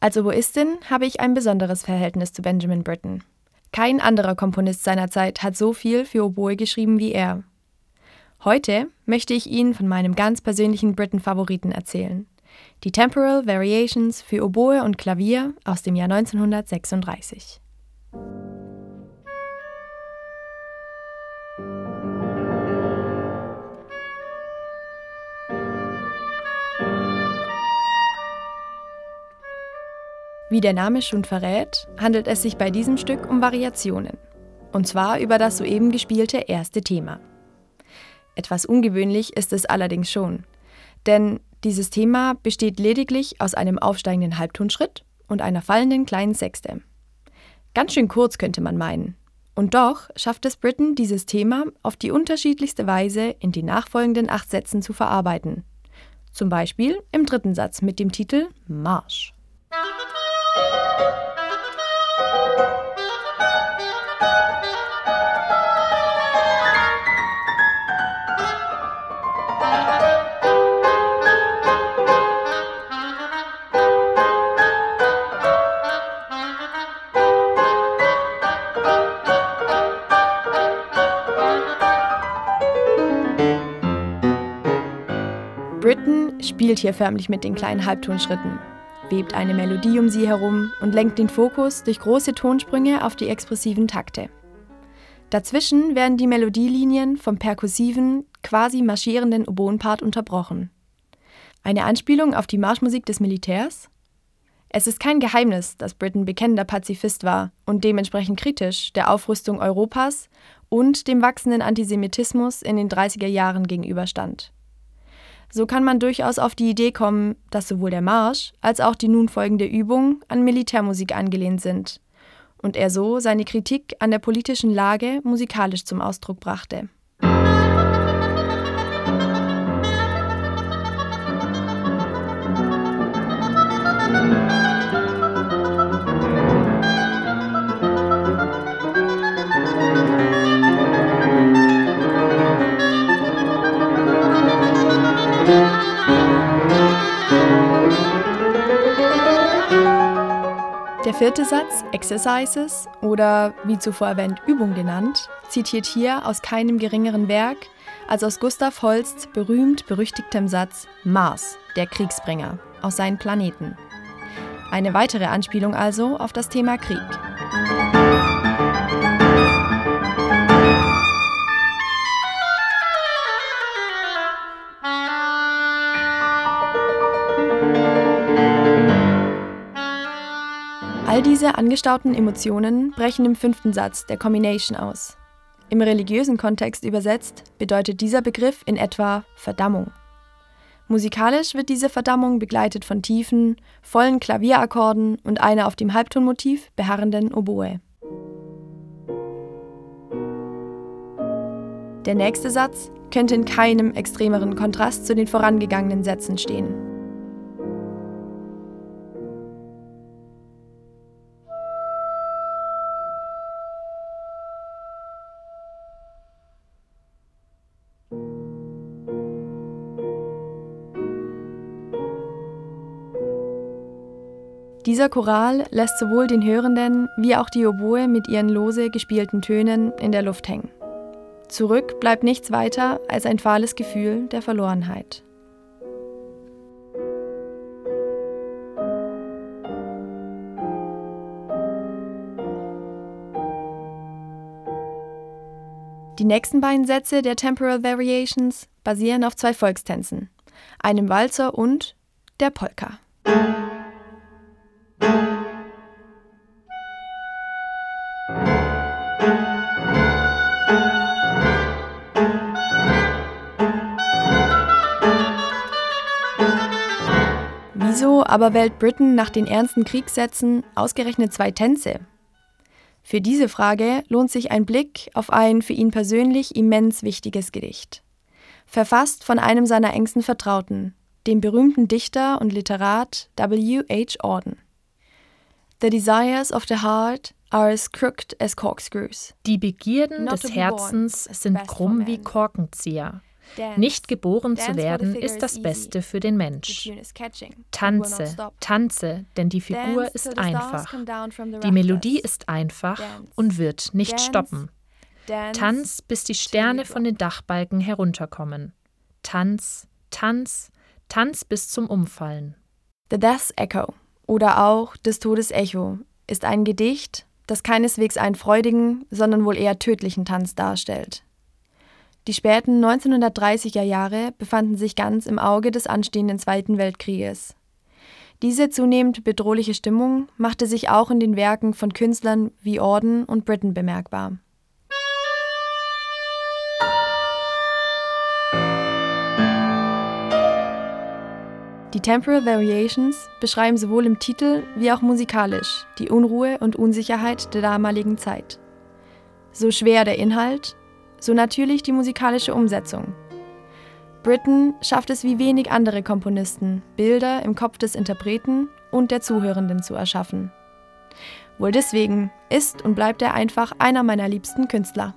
Als Oboistin habe ich ein besonderes Verhältnis zu Benjamin Britten. Kein anderer Komponist seiner Zeit hat so viel für Oboe geschrieben wie er. Heute möchte ich Ihnen von meinem ganz persönlichen Britten-Favoriten erzählen. Die Temporal Variations für Oboe und Klavier aus dem Jahr 1936. Wie der Name schon verrät, handelt es sich bei diesem Stück um Variationen. Und zwar über das soeben gespielte erste Thema. Etwas ungewöhnlich ist es allerdings schon, denn dieses Thema besteht lediglich aus einem aufsteigenden Halbtonschritt und einer fallenden kleinen Sechste. Ganz schön kurz könnte man meinen. Und doch schafft es Britten, dieses Thema auf die unterschiedlichste Weise in die nachfolgenden acht Sätzen zu verarbeiten. Zum Beispiel im dritten Satz mit dem Titel Marsch. Spielt hier förmlich mit den kleinen Halbtonschritten webt eine Melodie um sie herum und lenkt den Fokus durch große Tonsprünge auf die expressiven Takte. Dazwischen werden die Melodielinien vom perkussiven, quasi marschierenden Oboenpart unterbrochen. Eine Anspielung auf die Marschmusik des Militärs? Es ist kein Geheimnis, dass Britain bekennender Pazifist war und dementsprechend kritisch der Aufrüstung Europas und dem wachsenden Antisemitismus in den 30er Jahren gegenüberstand. So kann man durchaus auf die Idee kommen, dass sowohl der Marsch als auch die nun folgende Übung an Militärmusik angelehnt sind und er so seine Kritik an der politischen Lage musikalisch zum Ausdruck brachte. Vierte Satz, Exercises oder wie zuvor erwähnt Übung genannt, zitiert hier aus keinem geringeren Werk als aus Gustav Holsts berühmt-berüchtigtem Satz Mars, der Kriegsbringer, aus seinen Planeten. Eine weitere Anspielung also auf das Thema Krieg. All diese angestauten Emotionen brechen im fünften Satz der Combination aus. Im religiösen Kontext übersetzt bedeutet dieser Begriff in etwa Verdammung. Musikalisch wird diese Verdammung begleitet von tiefen, vollen Klavierakkorden und einer auf dem Halbtonmotiv beharrenden Oboe. Der nächste Satz könnte in keinem extremeren Kontrast zu den vorangegangenen Sätzen stehen. Dieser Choral lässt sowohl den Hörenden wie auch die Oboe mit ihren lose gespielten Tönen in der Luft hängen. Zurück bleibt nichts weiter als ein fahles Gefühl der Verlorenheit. Die nächsten beiden Sätze der Temporal Variations basieren auf zwei Volkstänzen, einem Walzer und der Polka. Wieso aber wählt Britain nach den ernsten Kriegssätzen ausgerechnet zwei Tänze? Für diese Frage lohnt sich ein Blick auf ein für ihn persönlich immens wichtiges Gedicht. Verfasst von einem seiner engsten Vertrauten, dem berühmten Dichter und Literat W. H. Auden. The desires of the heart are as crooked as corkscrews. Die Begierden des Herzens sind krumm wie Korkenzieher. Nicht geboren zu werden ist das Beste für den Mensch. Tanze, tanze, denn die Figur ist einfach. Die Melodie ist einfach und wird nicht stoppen. Tanz, bis die Sterne von den Dachbalken herunterkommen. Tanz, Tanz, Tanz bis zum Umfallen. The Death's Echo oder auch Des Todes Echo ist ein Gedicht, das keineswegs einen freudigen, sondern wohl eher tödlichen Tanz darstellt. Die späten 1930er Jahre befanden sich ganz im Auge des anstehenden Zweiten Weltkrieges. Diese zunehmend bedrohliche Stimmung machte sich auch in den Werken von Künstlern wie Orden und Britten bemerkbar. Die Temporal Variations beschreiben sowohl im Titel wie auch musikalisch die Unruhe und Unsicherheit der damaligen Zeit. So schwer der Inhalt, so natürlich die musikalische Umsetzung. Britten schafft es wie wenig andere Komponisten, Bilder im Kopf des Interpreten und der Zuhörenden zu erschaffen. Wohl deswegen ist und bleibt er einfach einer meiner liebsten Künstler.